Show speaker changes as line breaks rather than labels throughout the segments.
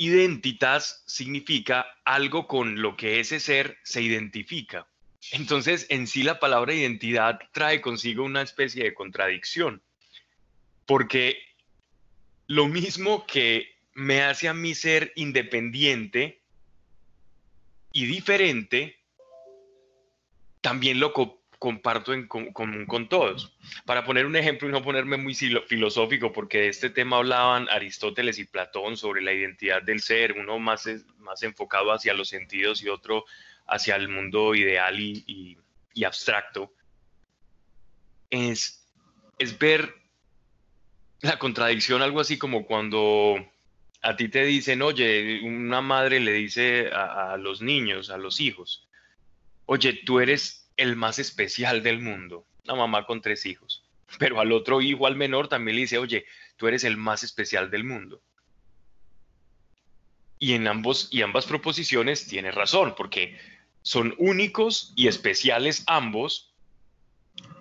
identitas significa algo con lo que ese ser se identifica. Entonces, en sí la palabra identidad trae consigo una especie de contradicción, porque lo mismo que me hace a mí ser independiente y diferente, también lo comparto en común con todos. Para poner un ejemplo y no ponerme muy filosófico, porque de este tema hablaban Aristóteles y Platón sobre la identidad del ser, uno más, más enfocado hacia los sentidos y otro hacia el mundo ideal y, abstracto, es, es ver la contradicción, algo así como cuando a ti te dicen, oye, una madre le dice a, a, los niños, a los hijos, oye, tú eres el más especial del mundo, una mamá con tres hijos. Pero al otro hijo, al menor, también le dice, oye, tú eres el más especial del mundo. Y en ambos y ambas proposiciones tiene razón, porque son únicos y especiales ambos,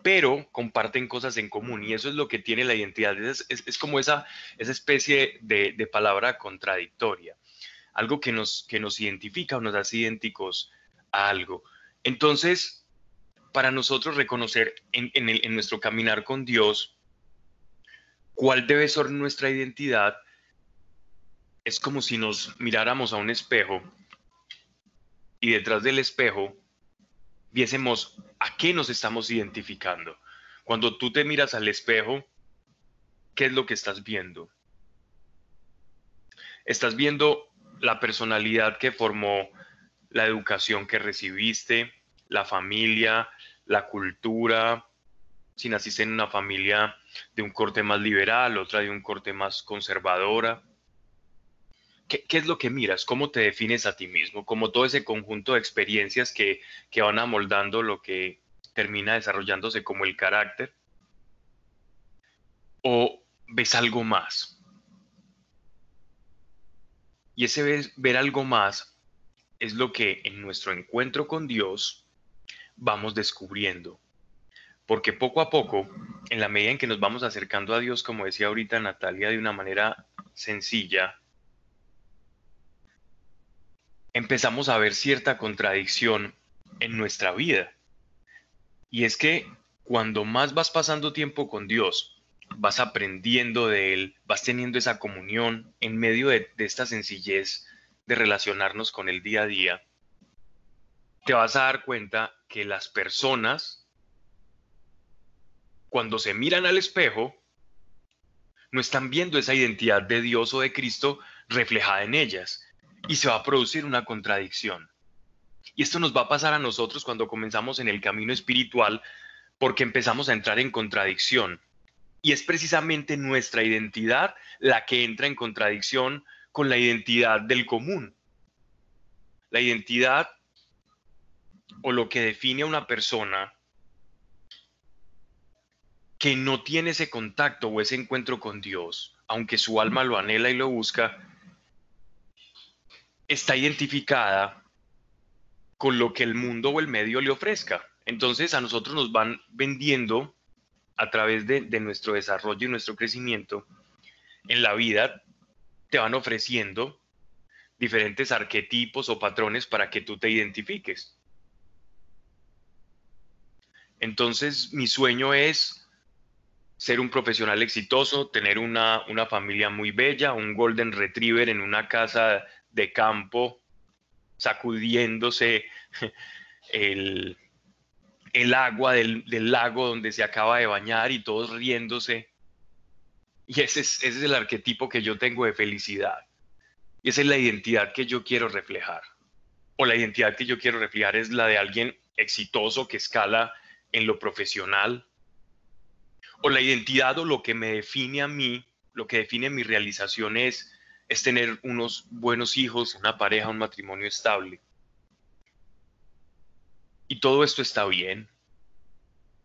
pero comparten cosas en común y eso es lo que tiene la identidad. Es, es, como esa, esa especie de, de, palabra contradictoria, algo que nos, que nos identifica o nos hace idénticos a algo. Entonces, para nosotros reconocer en, nuestro caminar con Dios cuál debe ser nuestra identidad, es como si nos miráramos a un espejo y detrás del espejo viésemos a qué nos estamos identificando. Cuando tú te miras al espejo, ¿qué es lo que estás viendo? Estás viendo la personalidad que formó, la educación que recibiste, la familia, la cultura, si naciste en una familia de un corte más liberal, otra de un corte más conservadora. ¿Qué, es lo que miras? ¿Cómo te defines a ti mismo? Como todo ese conjunto de experiencias que, que van amoldando lo que termina desarrollándose como el carácter. ¿O ves algo más? Y ese ver algo más es lo que en nuestro encuentro con Dios vamos descubriendo. Porque poco a poco, en la medida en que nos vamos acercando a Dios, como decía ahorita Natalia, de una manera sencilla, empezamos a ver cierta contradicción en nuestra vida. Y es que cuando más vas pasando tiempo con Dios, vas aprendiendo de Él, vas teniendo esa comunión en medio de, esta sencillez de relacionarnos con el día a día, te vas a dar cuenta que las personas, cuando se miran al espejo, no están viendo esa identidad de Dios o de Cristo reflejada en ellas. Y se va a producir una contradicción. Y esto nos va a pasar a nosotros cuando comenzamos en el camino espiritual porque empezamos a entrar en contradicción. Y es precisamente nuestra identidad la que entra en contradicción con la identidad del común. La identidad o lo que define a una persona que no tiene ese contacto o ese encuentro con Dios, aunque su alma lo anhela y lo busca, está identificada con lo que el mundo o el medio le ofrezca. Entonces a nosotros nos van vendiendo a través de, de nuestro desarrollo y nuestro crecimiento en la vida, te van ofreciendo diferentes arquetipos o patrones para que tú te identifiques. Entonces, mi sueño es ser un profesional exitoso, tener una, familia muy bella, un golden retriever en una casa de campo, sacudiéndose el, agua del, lago donde se acaba de bañar y todos riéndose. Y ese es, ese es el arquetipo que yo tengo de felicidad. Y esa es la identidad que yo quiero reflejar. O la identidad que yo quiero reflejar es la de alguien exitoso que escala en lo profesional, o la identidad o lo que me define a mí, lo que define mi realización es, es tener unos buenos hijos, una pareja, un matrimonio estable. Y todo esto está bien,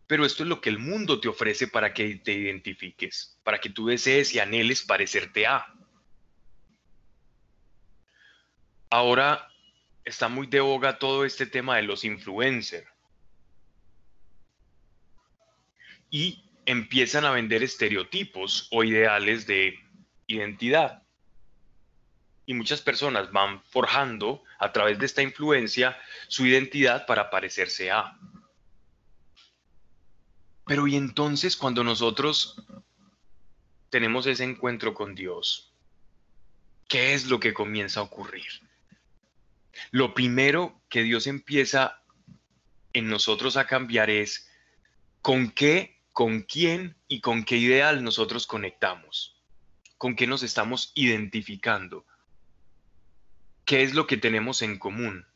pero esto es lo que el mundo te ofrece para que te identifiques, para que tú desees y anheles parecerte a. Ahora está muy de boga todo este tema de los influencers. Y empiezan a vender estereotipos o ideales de identidad. y muchas personas van forjando a través de esta influencia su identidad para parecerse a. Pero y entonces cuando nosotros tenemos ese encuentro con Dios, ¿qué es lo que comienza a ocurrir? Lo primero que Dios empieza en nosotros a cambiar es con qué, con quién y con qué ideal nosotros conectamos, con qué nos estamos identificando qué es lo que tenemos en común,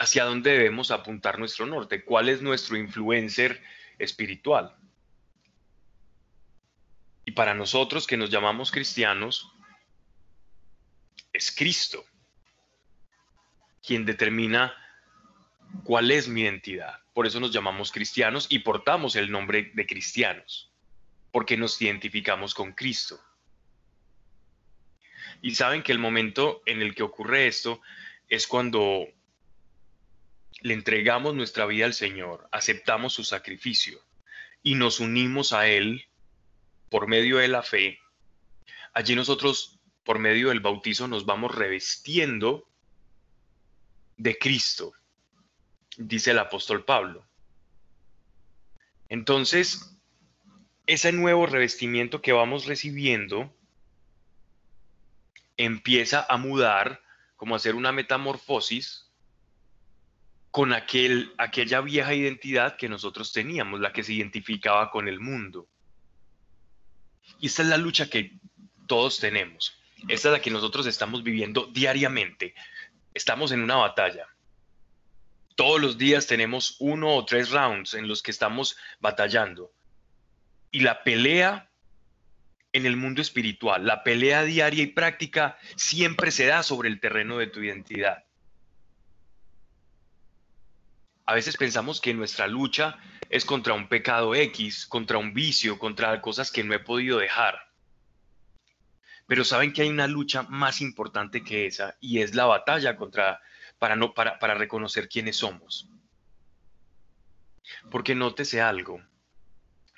hacia dónde debemos apuntar nuestro norte, cuál es nuestro influencer espiritual. Y para nosotros que nos llamamos cristianos, es Cristo quien determina cuál es mi identidad. Por eso nos llamamos cristianos y portamos el nombre de cristianos, porque nos identificamos con Cristo. Y saben que el momento en el que ocurre esto es cuando le entregamos nuestra vida al Señor, aceptamos su sacrificio y nos unimos a Él por medio de la fe. Allí nosotros, por medio del bautizo, nos vamos revestiendo de Cristo, dice el apóstol Pablo. Entonces, ese nuevo revestimiento que vamos recibiendo empieza a mudar, como a hacer una metamorfosis con aquel, aquella vieja identidad que nosotros teníamos, la que se identificaba con el mundo. Y esta es la lucha que todos tenemos. Esta es la que nosotros estamos viviendo diariamente. Estamos en una batalla. Todos los días tenemos uno o tres rounds en los que estamos batallando. Y la pelea en el mundo espiritual. La pelea diaria y práctica siempre se da sobre el terreno de tu identidad. A veces pensamos que nuestra lucha es contra un pecado X, contra un vicio, contra cosas que no he podido dejar. Pero saben que hay una lucha más importante que esa y es la batalla contra para no para, para reconocer quiénes somos. Porque nótese algo,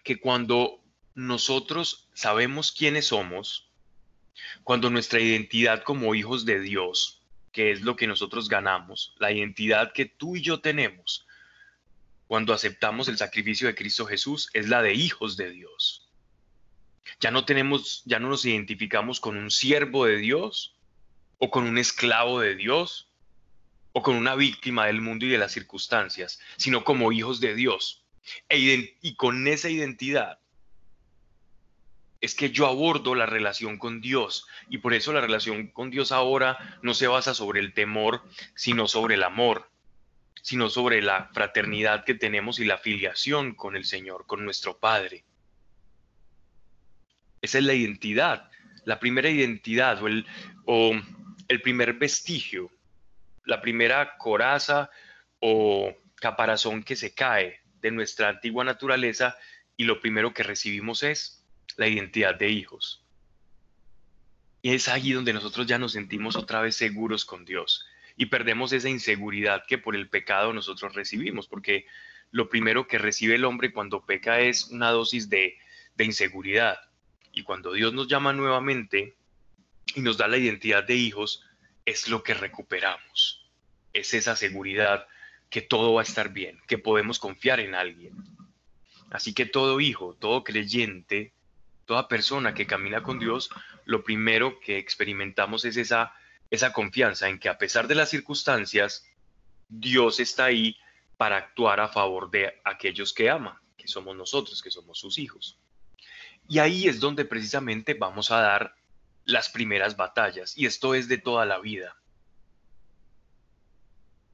que cuando nosotros sabemos quiénes somos, cuando nuestra identidad como hijos de Dios, que es lo que nosotros ganamos, la identidad que tú y yo tenemos, cuando aceptamos el sacrificio de Cristo Jesús, es la de hijos de Dios. Ya no tenemos, ya no nos identificamos con un siervo de Dios o con un esclavo de Dios o con una víctima del mundo y de las circunstancias, sino como hijos de Dios. E y con esa identidad es que yo abordo la relación con Dios y por eso la relación con Dios ahora no se basa sobre el temor, sino sobre el amor, sino sobre la fraternidad que tenemos y la filiación con el Señor, con nuestro Padre. Esa es la identidad, la primera identidad o el, o el primer vestigio, la primera coraza o caparazón que se cae de nuestra antigua naturaleza y lo primero que recibimos es la identidad de hijos. Y es allí donde nosotros ya nos sentimos otra vez seguros con Dios y perdemos esa inseguridad que por el pecado nosotros recibimos, porque lo primero que recibe el hombre cuando peca es una dosis de, de inseguridad. Y cuando Dios nos llama nuevamente y nos da la identidad de hijos, es lo que recuperamos. Es esa seguridad que todo va a estar bien, que podemos confiar en alguien. Así que todo hijo, todo creyente, toda persona que camina con Dios, lo primero que experimentamos es esa, esa confianza en que a pesar de las circunstancias, Dios está ahí para actuar a favor de aquellos que ama, que somos nosotros, que somos sus hijos. Y ahí es donde precisamente vamos a dar las primeras batallas, y esto es de toda la vida.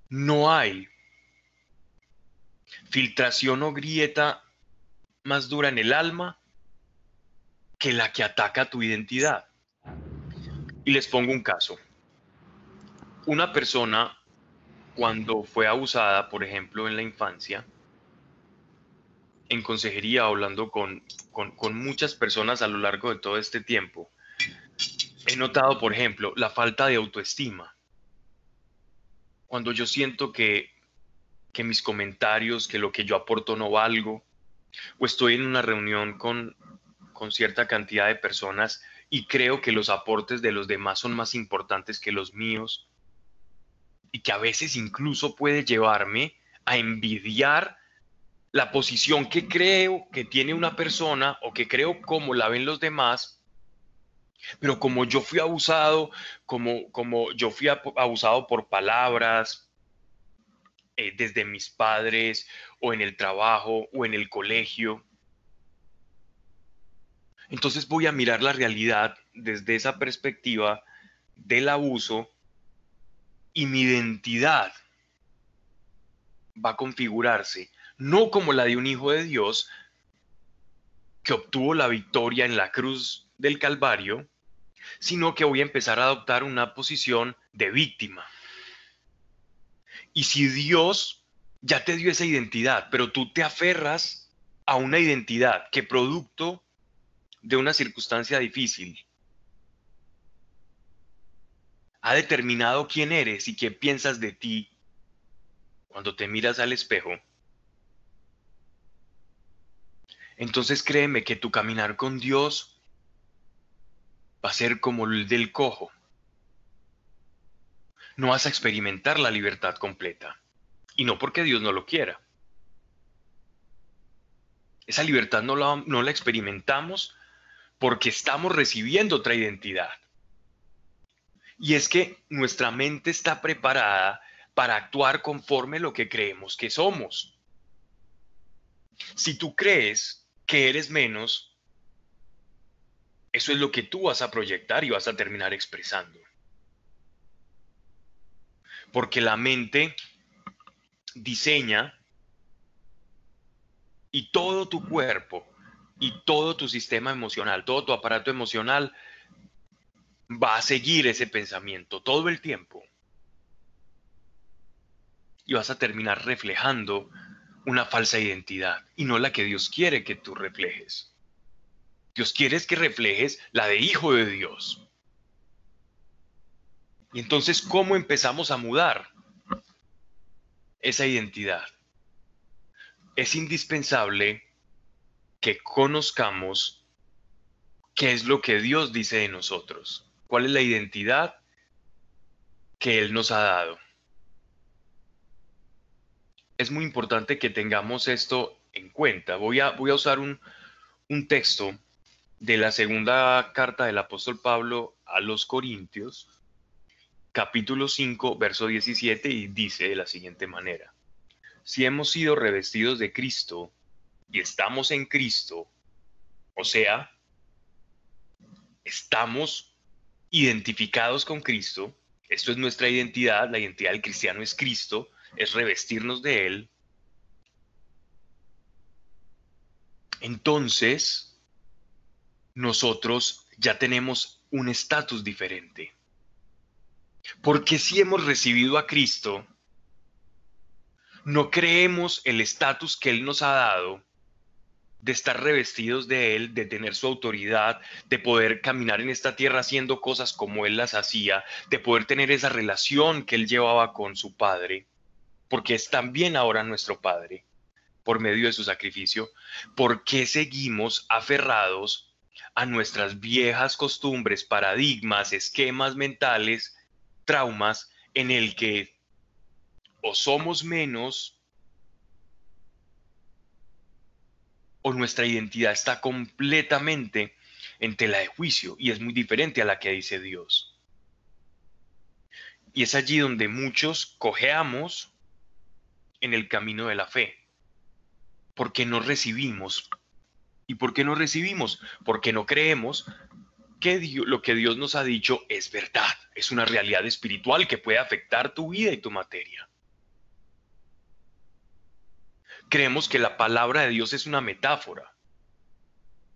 No hay filtración o grieta más dura en el alma que la que ataca tu identidad. Y les pongo un caso. Una persona, cuando fue abusada, por ejemplo, en la infancia, en consejería, hablando con, muchas personas a lo largo de todo este tiempo, he notado, por ejemplo, la falta de autoestima. Cuando yo siento que, que mis comentarios, que lo que yo aporto no valgo, o estoy en una reunión con, con cierta cantidad de personas y creo que los aportes de los demás son más importantes que los míos y que a veces incluso puede llevarme a envidiar la posición que creo que tiene una persona o que creo como la ven los demás, pero como yo fui abusado, como, como yo fui abusado por palabras eh, desde mis padres o en el trabajo o en el colegio, entonces voy a mirar la realidad desde esa perspectiva del abuso y mi identidad va a configurarse no como la de un hijo de Dios que obtuvo la victoria en la cruz del Calvario, sino que voy a empezar a adoptar una posición de víctima. Y si Dios ya te dio esa identidad, pero tú te aferras a una identidad que producto de una circunstancia difícil ha determinado quién eres y qué piensas de ti cuando te miras al espejo, entonces créeme que tu caminar con Dios va a ser como el del cojo. No vas a experimentar la libertad completa. Y no porque Dios no lo quiera. Esa libertad no la, no la experimentamos porque estamos recibiendo otra identidad. Y es que nuestra mente está preparada para actuar conforme lo que creemos que somos. Si tú crees que eres menos, eso es lo que tú vas a proyectar y vas a terminar expresando. Porque la mente diseña y todo tu cuerpo y todo tu sistema emocional, todo tu aparato emocional va a seguir ese pensamiento todo el tiempo. Y vas a terminar reflejando una falsa identidad y no la que Dios quiere que tú reflejes. Dios quiere que reflejes la de hijo de Dios. Y entonces, ¿cómo empezamos a mudar esa identidad? Es indispensable que conozcamos qué es lo que Dios dice de nosotros, cuál es la identidad que Él nos ha dado es muy importante que tengamos esto en cuenta. Voy a, voy a usar un, un texto de la segunda carta del apóstol Pablo a los Corintios, capítulo 5, verso 17, y dice de la siguiente manera, si hemos sido revestidos de Cristo y estamos en Cristo, o sea, estamos identificados con Cristo, esto es nuestra identidad, la identidad del cristiano es Cristo, es revestirnos de Él, entonces nosotros ya tenemos un estatus diferente. Porque si hemos recibido a Cristo, no creemos el estatus que Él nos ha dado de estar revestidos de Él, de tener su autoridad, de poder caminar en esta tierra haciendo cosas como Él las hacía, de poder tener esa relación que Él llevaba con su Padre porque es también ahora nuestro Padre, por medio de su sacrificio, ¿por qué seguimos aferrados a nuestras viejas costumbres, paradigmas, esquemas mentales, traumas, en el que o somos menos o nuestra identidad está completamente en tela de juicio y es muy diferente a la que dice Dios. Y es allí donde muchos cojeamos en el camino de la fe. Porque no recibimos. ¿Y por qué no recibimos? Porque no creemos que lo que Dios nos ha dicho es verdad, es una realidad espiritual que puede afectar tu vida y tu materia. Creemos que la palabra de Dios es una metáfora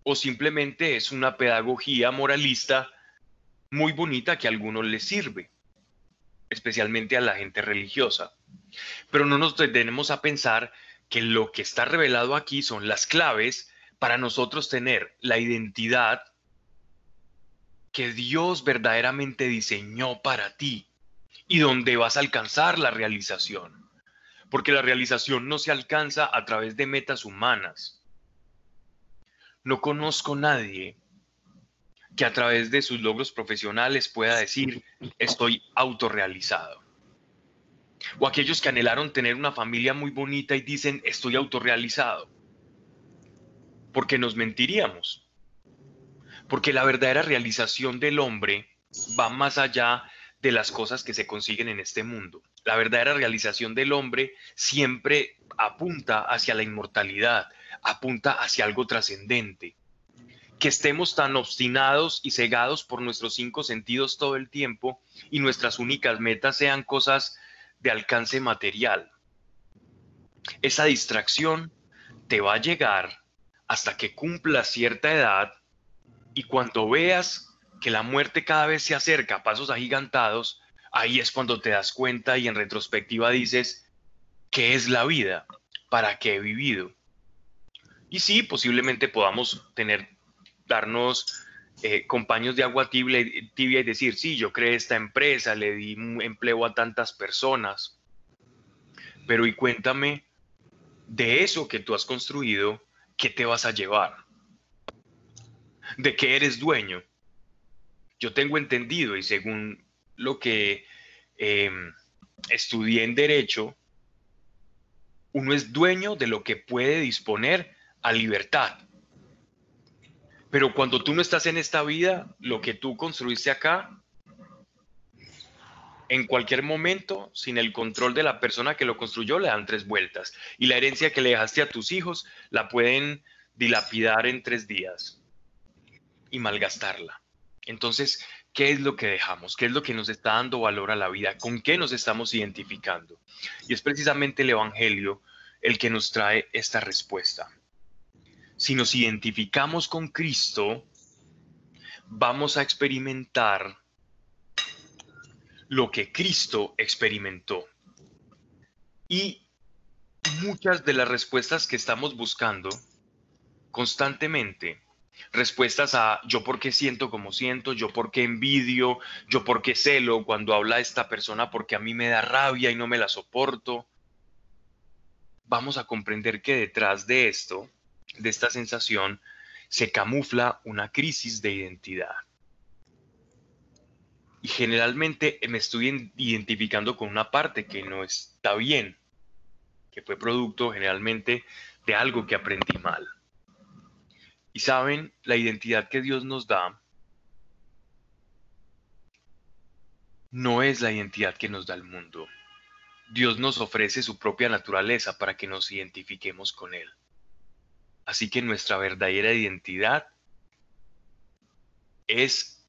o simplemente es una pedagogía moralista muy bonita que a algunos les sirve, especialmente a la gente religiosa. Pero no nos detenemos a pensar que lo que está revelado aquí son las claves para nosotros tener la identidad que Dios verdaderamente diseñó para ti y donde vas a alcanzar la realización. Porque la realización no se alcanza a través de metas humanas. No conozco nadie que a través de sus logros profesionales pueda decir, estoy autorrealizado. O aquellos que anhelaron tener una familia muy bonita y dicen, estoy autorrealizado. Porque nos mentiríamos. Porque la verdadera realización del hombre va más allá de las cosas que se consiguen en este mundo. La verdadera realización del hombre siempre apunta hacia la inmortalidad, apunta hacia algo trascendente. Que estemos tan obstinados y cegados por nuestros cinco sentidos todo el tiempo y nuestras únicas metas sean cosas de alcance material. Esa distracción te va a llegar hasta que cumpla cierta edad y cuando veas que la muerte cada vez se acerca a pasos agigantados, ahí es cuando te das cuenta y en retrospectiva dices, ¿qué es la vida? ¿Para qué he vivido? Y sí, posiblemente podamos tener, darnos eh, compañeros de agua tibia, y decir, sí, yo creé esta empresa, le di empleo a tantas personas, pero y cuéntame de eso que tú has construido, ¿qué te vas a llevar? ¿De qué eres dueño? Yo tengo entendido y según lo que em, estudié en derecho, uno es dueño de lo que puede disponer a libertad. Pero cuando tú no estás en esta vida, lo que tú construiste acá, en cualquier momento, sin el control de la persona que lo construyó, le dan tres vueltas. Y la herencia que le dejaste a tus hijos, la pueden dilapidar en tres días y malgastarla. Entonces, ¿qué es lo que dejamos? ¿Qué es lo que nos está dando valor a la vida? ¿Con qué nos estamos identificando? Y es precisamente el Evangelio el que nos trae esta respuesta si nos identificamos con Cristo, vamos a experimentar lo que Cristo experimentó. Y muchas de las respuestas que estamos buscando constantemente, respuestas a yo por qué siento como siento, yo por qué envidio, yo por qué celo cuando habla esta persona porque a mí me da rabia y no me la soporto, vamos a comprender que detrás de esto de esta sensación se camufla una crisis de identidad. Y generalmente me estoy identificando con una parte que no está bien, que fue producto generalmente de algo que aprendí mal. Y saben, la identidad que Dios nos da no es la identidad que nos da el mundo. Dios nos ofrece su propia naturaleza para que nos identifiquemos con Él. Así que nuestra verdadera identidad es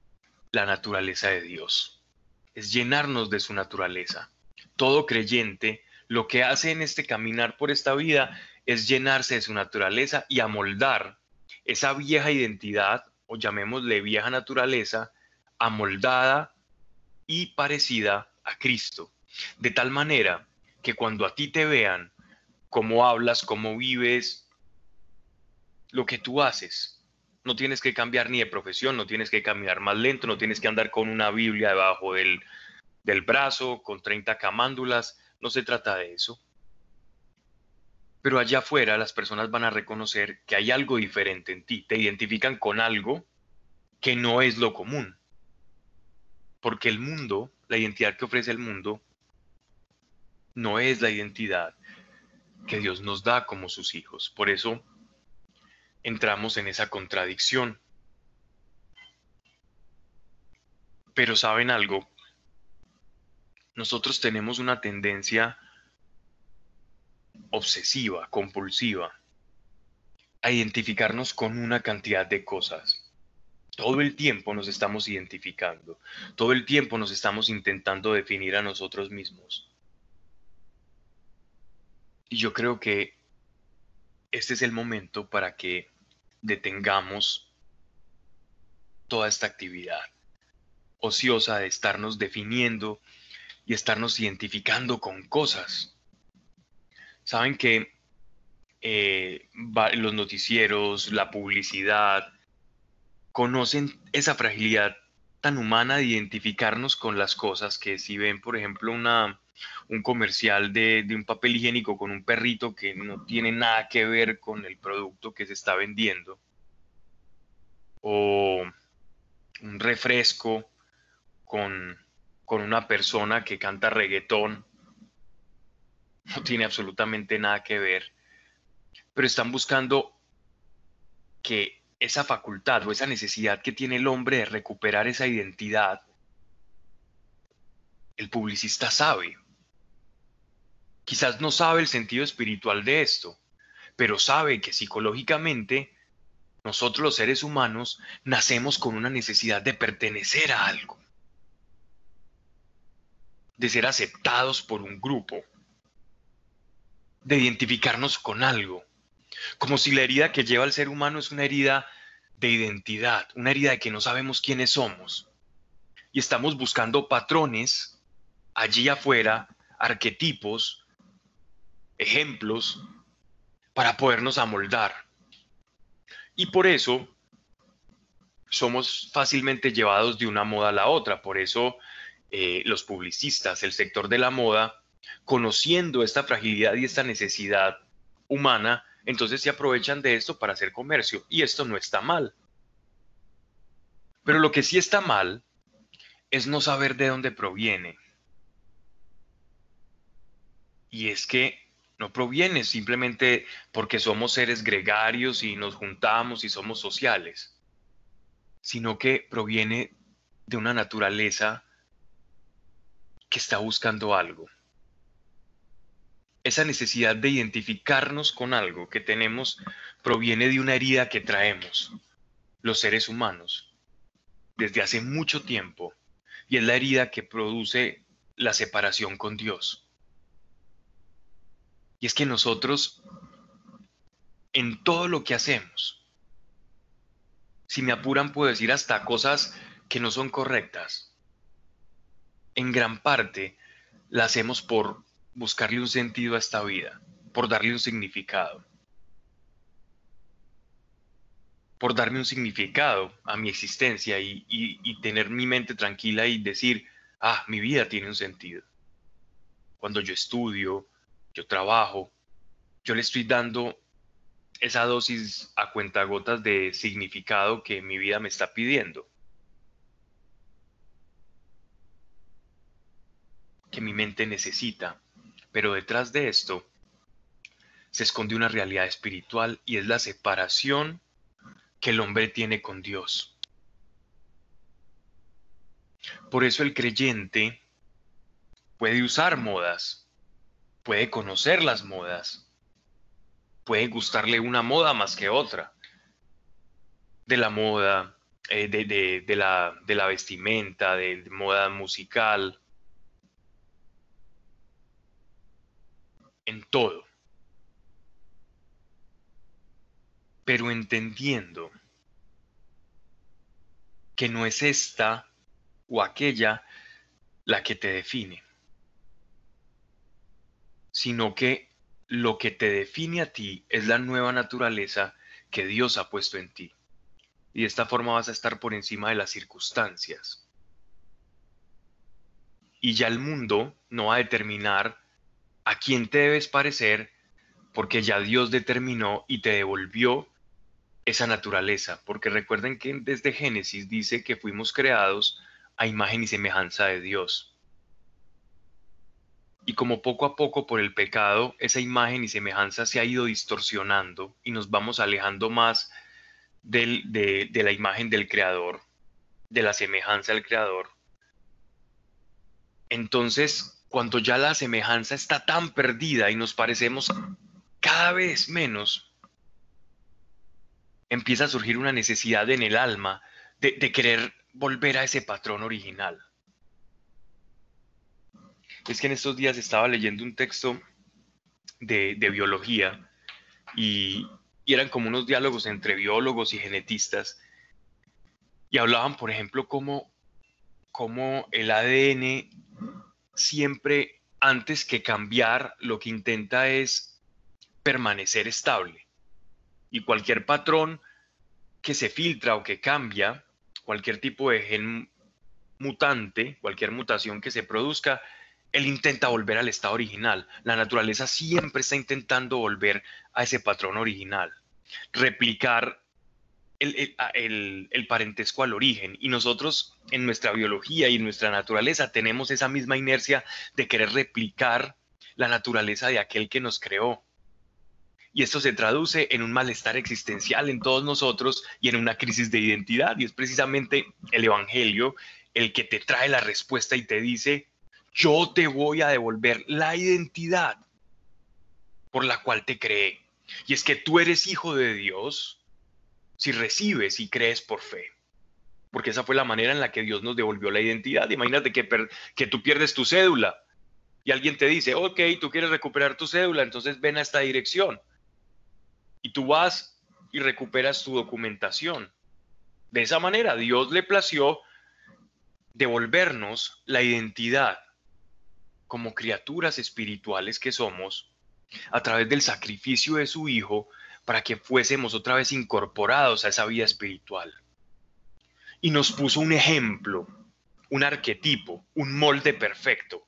la naturaleza de Dios, es llenarnos de su naturaleza. Todo creyente lo que hace en este caminar por esta vida es llenarse de su naturaleza y amoldar esa vieja identidad, o llamémosle vieja naturaleza, amoldada y parecida a Cristo. De tal manera que cuando a ti te vean cómo hablas, cómo vives, lo que tú haces. No tienes que cambiar ni de profesión, no tienes que caminar más lento, no tienes que andar con una Biblia debajo del, del brazo, con 30 camándulas, no se trata de eso. Pero allá afuera las personas van a reconocer que hay algo diferente en ti, te identifican con algo que no es lo común. Porque el mundo, la identidad que ofrece el mundo, no es la identidad que Dios nos da como sus hijos. Por eso entramos en esa contradicción. Pero saben algo, nosotros tenemos una tendencia obsesiva, compulsiva, a identificarnos con una cantidad de cosas. Todo el tiempo nos estamos identificando, todo el tiempo nos estamos intentando definir a nosotros mismos. Y yo creo que este es el momento para que detengamos toda esta actividad ociosa de estarnos definiendo y estarnos identificando con cosas. Saben que eh, los noticieros, la publicidad, conocen esa fragilidad tan humana de identificarnos con las cosas que si ven, por ejemplo, una, un comercial de, un papel higiénico con un perrito que no tiene nada que ver con el producto que se está vendiendo. O un refresco con, con una persona que canta reggaetón. No tiene absolutamente nada que ver. Pero están buscando que esa facultad o esa necesidad que tiene el hombre de recuperar esa identidad, el publicista sabe. Quizás no sabe el sentido espiritual de esto, pero sabe que psicológicamente nosotros los seres humanos nacemos con una necesidad de pertenecer a algo, de ser aceptados por un grupo, de identificarnos con algo, como si la herida que lleva al ser humano es una herida de identidad, una herida de que no sabemos quiénes somos. Y estamos buscando patrones allí afuera, arquetipos, ejemplos, para podernos amoldar. Y por eso somos fácilmente llevados de una moda a la otra. Por eso eh, los publicistas, el sector de la moda, conociendo esta fragilidad y esta necesidad humana, entonces se aprovechan de esto para hacer comercio. Y esto no está mal. Pero lo que sí está mal es no saber de dónde proviene. Y es que no proviene simplemente porque somos seres gregarios y nos juntamos y somos sociales, sino que proviene de una naturaleza que está buscando algo. Esa necesidad de identificarnos con algo que tenemos proviene de una herida que traemos, los seres humanos, desde hace mucho tiempo, y es la herida que produce la separación con Dios. Y es que nosotros, en todo lo que hacemos, si me apuran, puedo decir hasta cosas que no son correctas. En gran parte la hacemos por buscarle un sentido a esta vida, por darle un significado. Por darme un significado a mi existencia y, y tener mi mente tranquila y decir, ah, mi vida tiene un sentido. Cuando yo estudio, yo trabajo, yo le estoy dando esa dosis a cuentagotas de significado que mi vida me está pidiendo. Que mi mente necesita. Pero detrás de esto se esconde una realidad espiritual y es la separación que el hombre tiene con Dios. Por eso el creyente puede usar modas, puede conocer las modas, puede gustarle una moda más que otra, de la moda, eh, de, la, de la vestimenta, de moda musical, en todo. Pero entendiendo que no es esta o aquella la que te define sino que lo que te define a ti es la nueva naturaleza que Dios ha puesto en ti. Y de esta forma vas a estar por encima de las circunstancias. Y ya el mundo no va a determinar a quién te debes parecer, porque ya Dios determinó y te devolvió esa naturaleza. Porque recuerden que desde Génesis dice que fuimos creados a imagen y semejanza de Dios. Y como poco a poco por el pecado, esa imagen y semejanza se ha ido distorsionando y nos vamos alejando más de, la imagen del Creador, de la semejanza del Creador. Entonces, cuando ya la semejanza está tan perdida y nos parecemos cada vez menos, empieza a surgir una necesidad en el alma de querer volver a ese patrón original es que en estos días estaba leyendo un texto de, biología y, eran como unos diálogos entre biólogos y genetistas y hablaban, por ejemplo, cómo, cómo el ADN siempre, antes que cambiar, lo que intenta es permanecer estable. Y cualquier patrón que se filtra o que cambia, cualquier tipo de gen mutante, cualquier mutación que se produzca, él intenta volver al estado original. La naturaleza siempre está intentando volver a ese patrón original, replicar el, parentesco al origen y nosotros en nuestra biología y en nuestra naturaleza tenemos esa misma inercia de querer replicar la naturaleza de aquel que nos creó. Y esto se traduce en un malestar existencial en todos nosotros y en una crisis de identidad. Y es precisamente el Evangelio el que te trae la respuesta y te dice, yo te voy a devolver la identidad por la cual te creé. Y es que tú eres hijo de Dios si recibes y crees por fe. Porque esa fue la manera en la que Dios nos devolvió la identidad. Imagínate que, que tú pierdes tu cédula y alguien te dice, ok, tú quieres recuperar tu cédula, entonces ven a esta dirección. Y tú vas y recuperas tu documentación. De esa manera, Dios le plació devolvernos la identidad como criaturas espirituales que somos a través del sacrificio de su Hijo para que fuésemos otra vez incorporados a esa vida espiritual. Y nos puso un ejemplo, un arquetipo, un molde perfecto.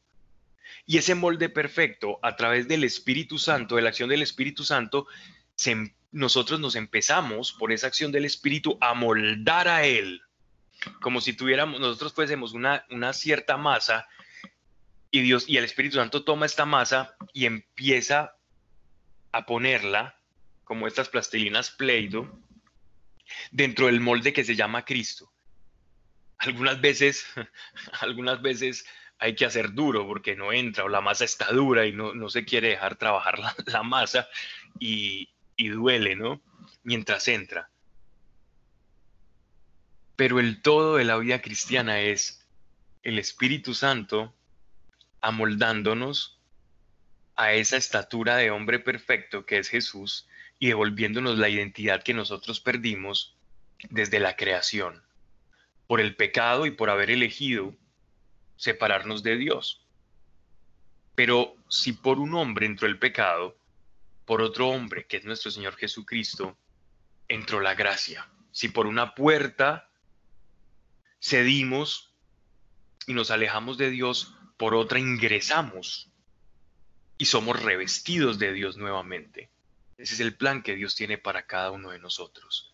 Y ese molde perfecto, a través del Espíritu Santo, de la acción del Espíritu Santo, em, nosotros nos empezamos por esa acción del Espíritu a moldar a Él, como si tuviéramos, nosotros fuésemos una, una cierta masa y Dios y el Espíritu Santo toma esta masa y empieza a ponerla como estas plastilinas Play-Doh, dentro del molde que se llama Cristo. Algunas veces, algunas veces hay que hacer duro porque no entra o la masa está dura y no, se quiere dejar trabajar la, masa y, y duele, ¿no? Mientras entra. Pero el todo de la vida cristiana es el Espíritu Santo amoldándonos a esa estatura de hombre perfecto que es Jesús y devolviéndonos la identidad que nosotros perdimos desde la creación, por el pecado y por haber elegido separarnos de Dios. Pero si por un hombre entró el pecado, por otro hombre, que es nuestro Señor Jesucristo, entró la gracia. Si por una puerta cedimos y nos alejamos de Dios, por otra ingresamos y somos revestidos de Dios nuevamente. Ese es el plan que Dios tiene para cada uno de nosotros.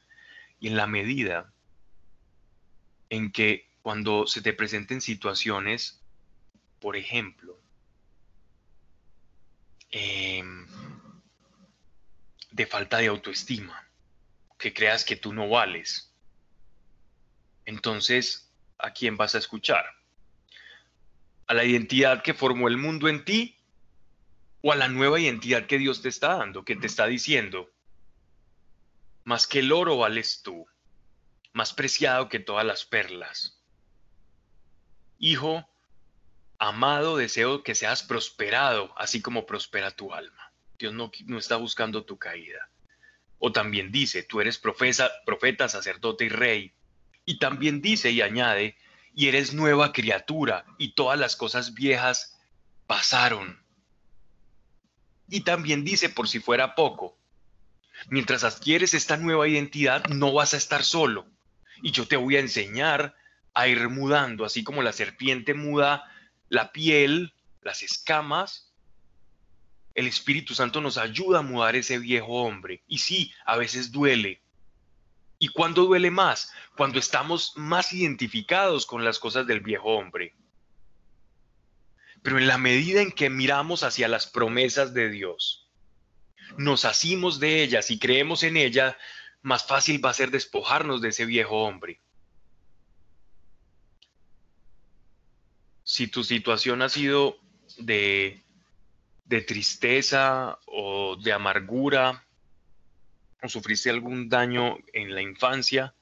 Y en la medida en que cuando se te presenten situaciones, por ejemplo, em, de falta de autoestima, que creas que tú no vales, entonces, ¿a quién vas a escuchar? ¿A la identidad que formó el mundo en ti o a la nueva identidad que Dios te está dando, que te está diciendo, más que el oro vales tú, más preciado que todas las perlas. Hijo, amado, deseo que seas prosperado, así como prospera tu alma. Dios no, no está buscando tu caída. O también dice, tú eres profeta, profeta, sacerdote y rey. Y también dice y añade, y eres nueva criatura, y todas las cosas viejas pasaron y también dice, por si fuera poco, mientras adquieres esta nueva identidad, no vas a estar solo. Y yo te voy a enseñar a ir mudando, así como la serpiente muda la piel, las escamas. El Espíritu Santo nos ayuda a mudar ese viejo hombre. Y sí, a veces duele. ¿Y cuándo duele más? Cuando estamos más identificados con las cosas del viejo hombre. Pero en la medida en que miramos hacia las promesas de Dios, nos asimos de ellas y creemos en ella, más fácil va a ser despojarnos de ese viejo hombre. Si tu situación ha sido de, de tristeza o de amargura, o sufriste algún daño en la infancia,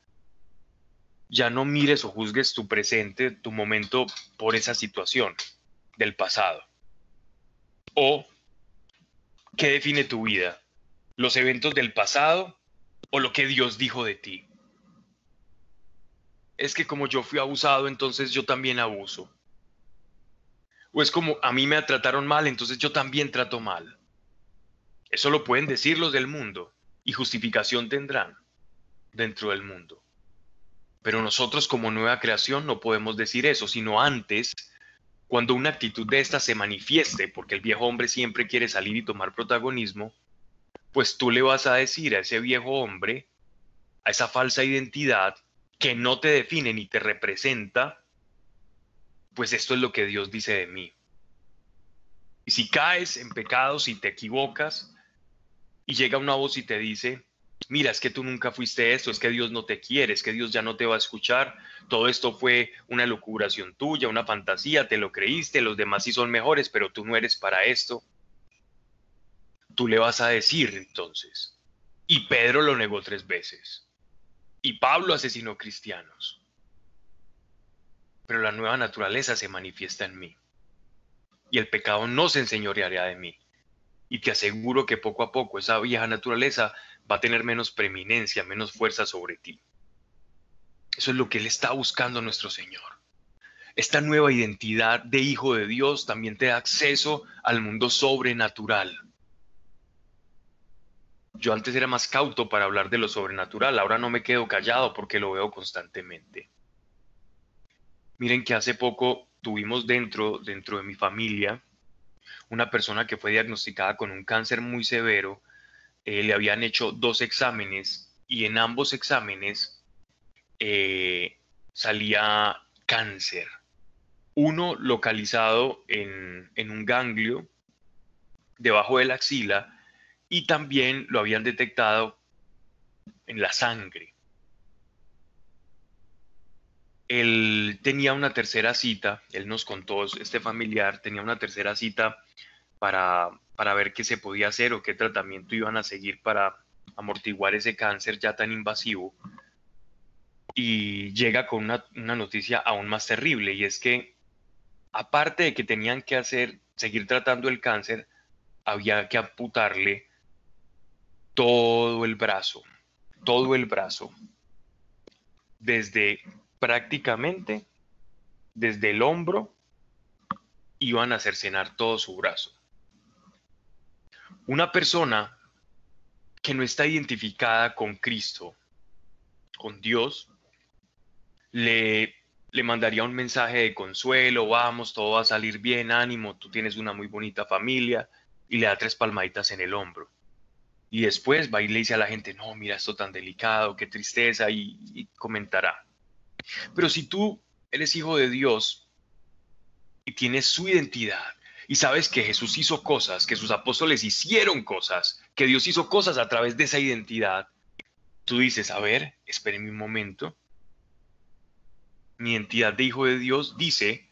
ya no mires o juzgues tu presente, tu momento por esa situación del pasado? ¿O qué define tu vida? ¿Los eventos del pasado o lo que Dios dijo de ti? Es que como yo fui abusado, entonces yo también abuso. O es como a mí me trataron mal, entonces yo también trato mal. Eso lo pueden decir los del mundo y justificación tendrán dentro del mundo. Pero nosotros como nueva creación no podemos decir eso, sino antes cuando una actitud de esta se manifieste, porque el viejo hombre siempre quiere salir y tomar protagonismo, pues tú le vas a decir a ese viejo hombre, a esa falsa identidad que no te define ni te representa, pues esto es lo que Dios dice de mí. Y si caes en pecados y te equivocas, y llega una voz y te dice, mira, es que tú nunca fuiste esto, es que Dios no te quiere, es que Dios ya no te va a escuchar, todo esto fue una locuración tuya, una fantasía, te lo creíste, los demás sí son mejores, pero tú no eres para esto. Tú le vas a decir entonces. Y Pedro lo negó tres veces. Y Pablo asesinó cristianos. Pero la nueva naturaleza se manifiesta en mí. Y el pecado no se enseñoreará de mí. Y te aseguro que poco a poco esa vieja naturaleza va a tener menos preeminencia, menos fuerza sobre ti. Eso es lo que Él está buscando nuestro Señor. Esta nueva identidad de hijo de Dios también te da acceso al mundo sobrenatural. Yo antes era más cauto para hablar de lo sobrenatural, ahora no me quedo callado porque lo veo constantemente. Miren que hace poco tuvimos dentro, dentro de mi familia una persona que fue diagnosticada con un cáncer muy severo eh, le habían hecho dos exámenes y en ambos exámenes eh, salía cáncer. Uno localizado en, en un ganglio debajo de la axila y también lo habían detectado en la sangre. Él tenía una tercera cita, él nos contó, este familiar tenía una tercera cita para, para ver qué se podía hacer o qué tratamiento iban a seguir para amortiguar ese cáncer ya tan invasivo. Y llega con una, noticia aún más terrible y es que aparte de que tenían que hacer, seguir tratando el cáncer, había que amputarle todo el brazo, todo el brazo, desde prácticamente, desde el hombro, iban a cercenar todo su brazo. Una persona que no está identificada con Cristo, con Dios, le, le mandaría un mensaje de consuelo, vamos, todo va a salir bien, ánimo, tú tienes una muy bonita familia, y le da tres palmaditas en el hombro. Y después va y le dice a la gente, no, mira esto tan delicado, qué tristeza, y, y comentará. Pero si tú eres hijo de Dios y tienes su identidad, y sabes que Jesús hizo cosas, que sus apóstoles hicieron cosas, que Dios hizo cosas a través de esa identidad. Tú dices, a ver, espérenme un momento. Mi identidad de hijo de Dios dice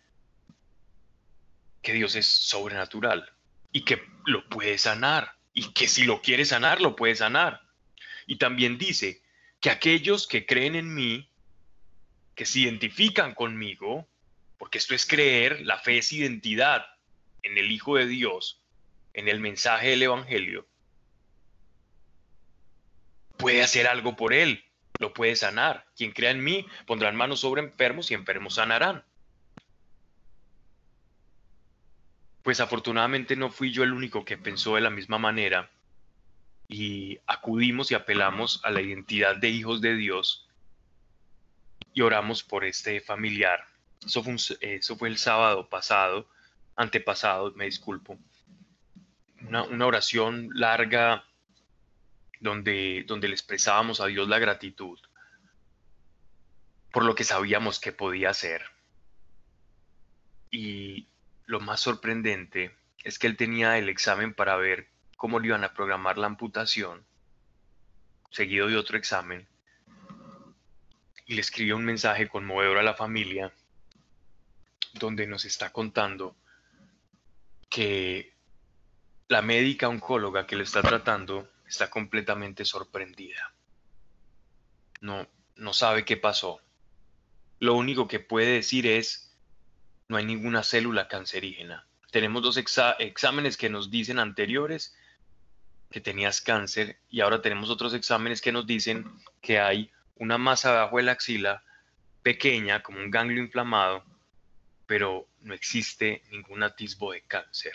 que Dios es sobrenatural y que lo puede sanar y que si lo quiere sanar, lo puede sanar. Y también dice que aquellos que creen en mí, que se identifican conmigo, porque esto es creer, la fe es identidad, en el Hijo de Dios, en el mensaje del Evangelio, puede hacer algo por él, lo puede sanar. Quien crea en mí pondrá manos sobre enfermos y enfermos sanarán. Pues afortunadamente no fui yo el único que pensó de la misma manera y acudimos y apelamos a la identidad de hijos de Dios y oramos por este familiar. Eso fue, eso fue el sábado pasado antepasado, me disculpo, una, oración larga donde, donde le expresábamos a Dios la gratitud por lo que sabíamos que podía hacer. Y lo más sorprendente es que él tenía el examen para ver cómo le iban a programar la amputación, seguido de otro examen, y le escribió un mensaje conmovedor a la familia donde nos está contando que la médica oncóloga que le está tratando está completamente sorprendida. No, no sabe qué pasó. Lo único que puede decir es, no hay ninguna célula cancerígena. Tenemos dos exámenes que nos dicen anteriores que tenías cáncer y ahora tenemos otros exámenes que nos dicen que hay una masa abajo de la axila pequeña, como un ganglio inflamado, pero no existe ningún atisbo de cáncer.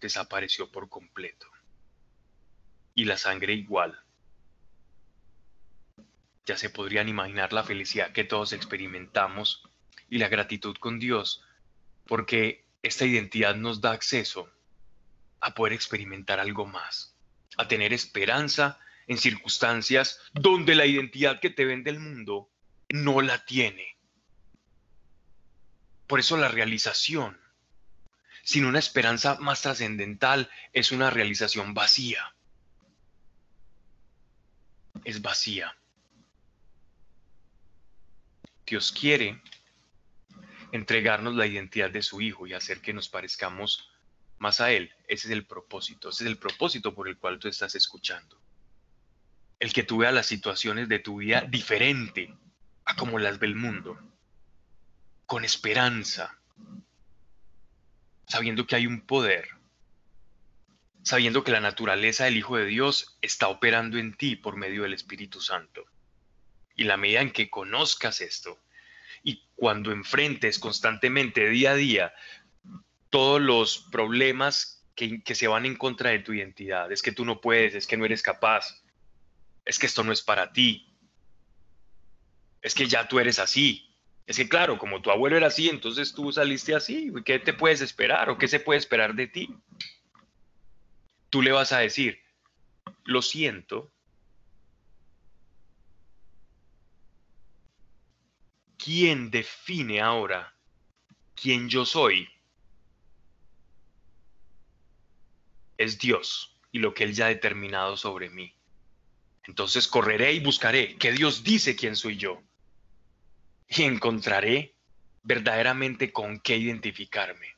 Desapareció por completo. Y la sangre igual. Ya se podrían imaginar la felicidad que todos experimentamos y la gratitud con Dios, porque esta identidad nos da acceso a poder experimentar algo más, a tener esperanza en circunstancias donde la identidad que te vende el mundo no la tiene. Por eso la realización, sin una esperanza más trascendental, es una realización vacía. Es vacía. Dios quiere entregarnos la identidad de su Hijo y hacer que nos parezcamos más a Él. Ese es el propósito, ese es el propósito por el cual tú estás escuchando. El que tú veas las situaciones de tu vida diferente a como las ve el mundo, con esperanza, sabiendo que hay un poder, sabiendo que la naturaleza del Hijo de Dios está operando en ti por medio del Espíritu Santo. Y la medida en que conozcas esto, y cuando enfrentes constantemente, día a día, todos los problemas que, que, se van en contra de tu identidad, es que tú no puedes, es que no eres capaz, es que esto no es para ti, es que ya tú eres así. Es que claro, como tu abuelo era así, entonces tú saliste así. ¿Qué te puedes esperar o qué se puede esperar de ti? Tú le vas a decir, lo siento. ¿Quién define ahora quién yo soy? Es Dios y lo que Él ya ha determinado sobre mí. Entonces correré y buscaré que Dios dice quién soy yo y encontraré verdaderamente con qué identificarme.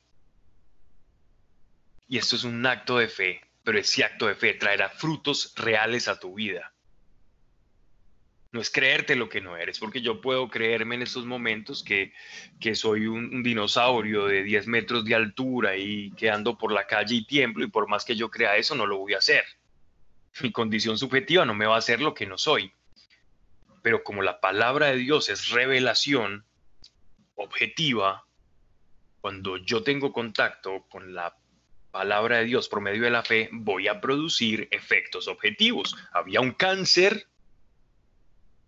Y esto es un acto de fe, pero ese acto de fe traerá frutos reales a tu vida. No es creerte lo que no eres, porque yo puedo creerme en estos momentos que, que soy un, un, dinosaurio de 10 metros de altura y que ando por la calle y tiemblo y por más que yo crea eso, no lo voy a hacer. Mi condición subjetiva no me va a hacer lo que no soy pero como la palabra de Dios es revelación objetiva, cuando yo tengo contacto con la palabra de Dios por medio de la fe, voy a producir efectos objetivos. Había un cáncer,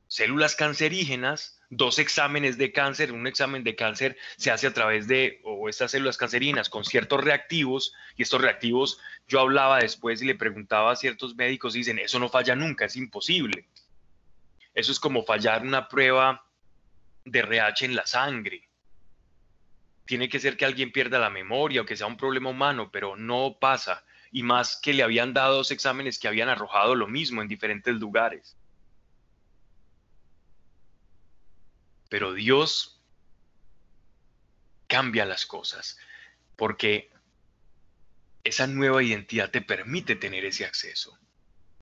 células cancerígenas, dos exámenes de cáncer. Un examen de cáncer se hace a través de o estas células cancerinas con ciertos reactivos y estos reactivos yo hablaba después y le preguntaba a ciertos médicos y dicen, eso no falla nunca, es imposible. Eso es como fallar una prueba de RH en la sangre. Tiene que ser que alguien pierda la memoria o que sea un problema humano, pero no pasa. Y más que le habían dado dos exámenes que habían arrojado lo mismo en diferentes lugares. Pero Dios cambia las cosas porque esa nueva identidad te permite tener ese acceso.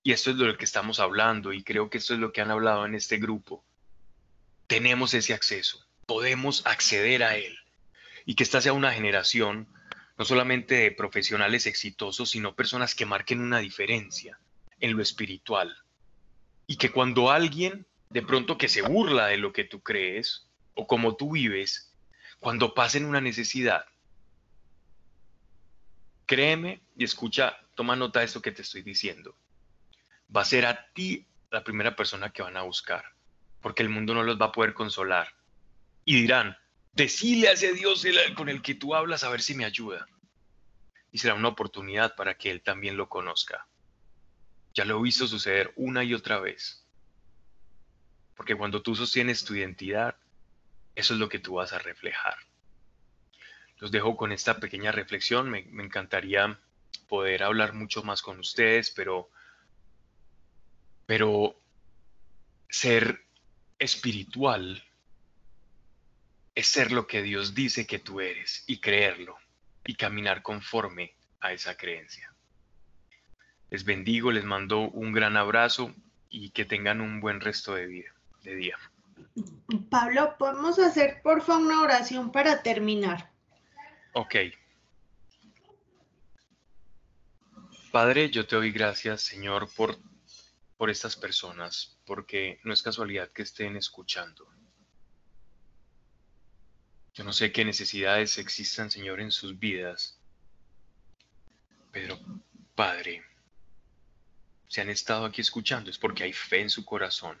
Y esto es lo que estamos hablando y creo que esto es lo que han hablado en este grupo. Tenemos ese acceso, podemos acceder a él. Y que esta sea una generación no solamente de profesionales exitosos, sino personas que marquen una diferencia en lo espiritual. Y que cuando alguien de pronto que se burla de lo que tú crees o como tú vives, cuando pasen una necesidad, créeme y escucha, toma nota de esto que te estoy diciendo va a ser a ti la primera persona que van a buscar, porque el mundo no los va a poder consolar. Y dirán, decile a ese Dios con el que tú hablas a ver si me ayuda. Y será una oportunidad para que Él también lo conozca. Ya lo he visto suceder una y otra vez. Porque cuando tú sostienes tu identidad, eso es lo que tú vas a reflejar. Los dejo con esta pequeña reflexión. Me, encantaría poder hablar mucho más con ustedes, pero pero ser espiritual es ser lo que Dios dice que tú eres y creerlo y caminar conforme a esa creencia. Les bendigo, les mando un gran abrazo y que tengan un buen resto de vida, de día.
Pablo, ¿podemos hacer por favor una oración para terminar?
Ok. Padre, yo te doy gracias, Señor, por por estas personas, porque no es casualidad que estén escuchando. Yo no sé qué necesidades existan, Señor, en sus vidas, pero Padre, si han estado aquí escuchando es porque hay fe en su corazón.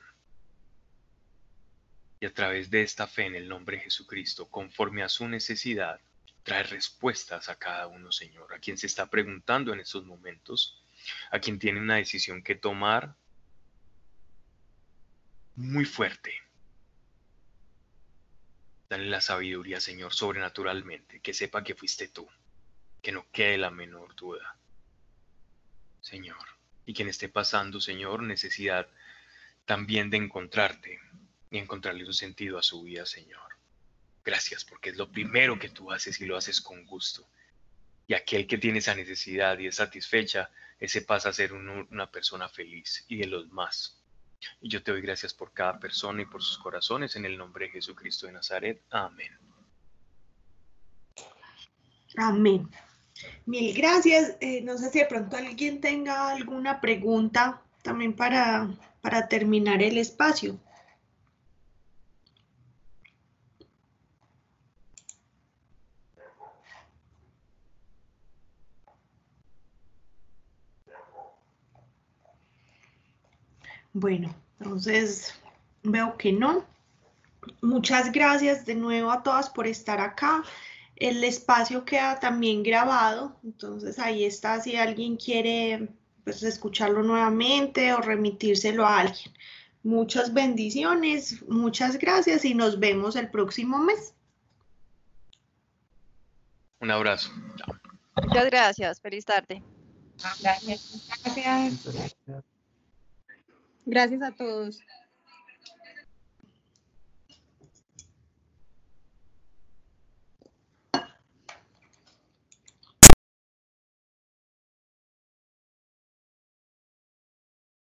Y a través de esta fe en el nombre de Jesucristo, conforme a su necesidad, trae respuestas a cada uno, Señor, a quien se está preguntando en estos momentos, a quien tiene una decisión que tomar muy fuerte. Dale la sabiduría, Señor, sobrenaturalmente, que sepa que fuiste tú, que no quede la menor duda. Señor, y quien esté pasando, Señor, necesidad también de encontrarte y encontrarle un sentido a su vida, Señor. Gracias, porque es lo primero que tú haces y lo haces con gusto. Y aquel que tiene esa necesidad y es satisfecha, ese pasa a ser una persona feliz y de los más. Y yo te doy gracias por cada persona y por sus corazones en el nombre de Jesucristo de Nazaret. Amén.
Amén. Mil gracias. Eh, no sé si de pronto alguien tenga alguna pregunta también para, para terminar el espacio. Bueno, entonces veo que no. Muchas gracias de nuevo a todas por estar acá. El espacio queda también grabado, entonces ahí está si alguien quiere pues, escucharlo nuevamente o remitírselo a alguien. Muchas bendiciones, muchas gracias y nos vemos el próximo mes.
Un abrazo.
Muchas gracias. Feliz tarde.
Gracias. Gracias. Gracias a todos.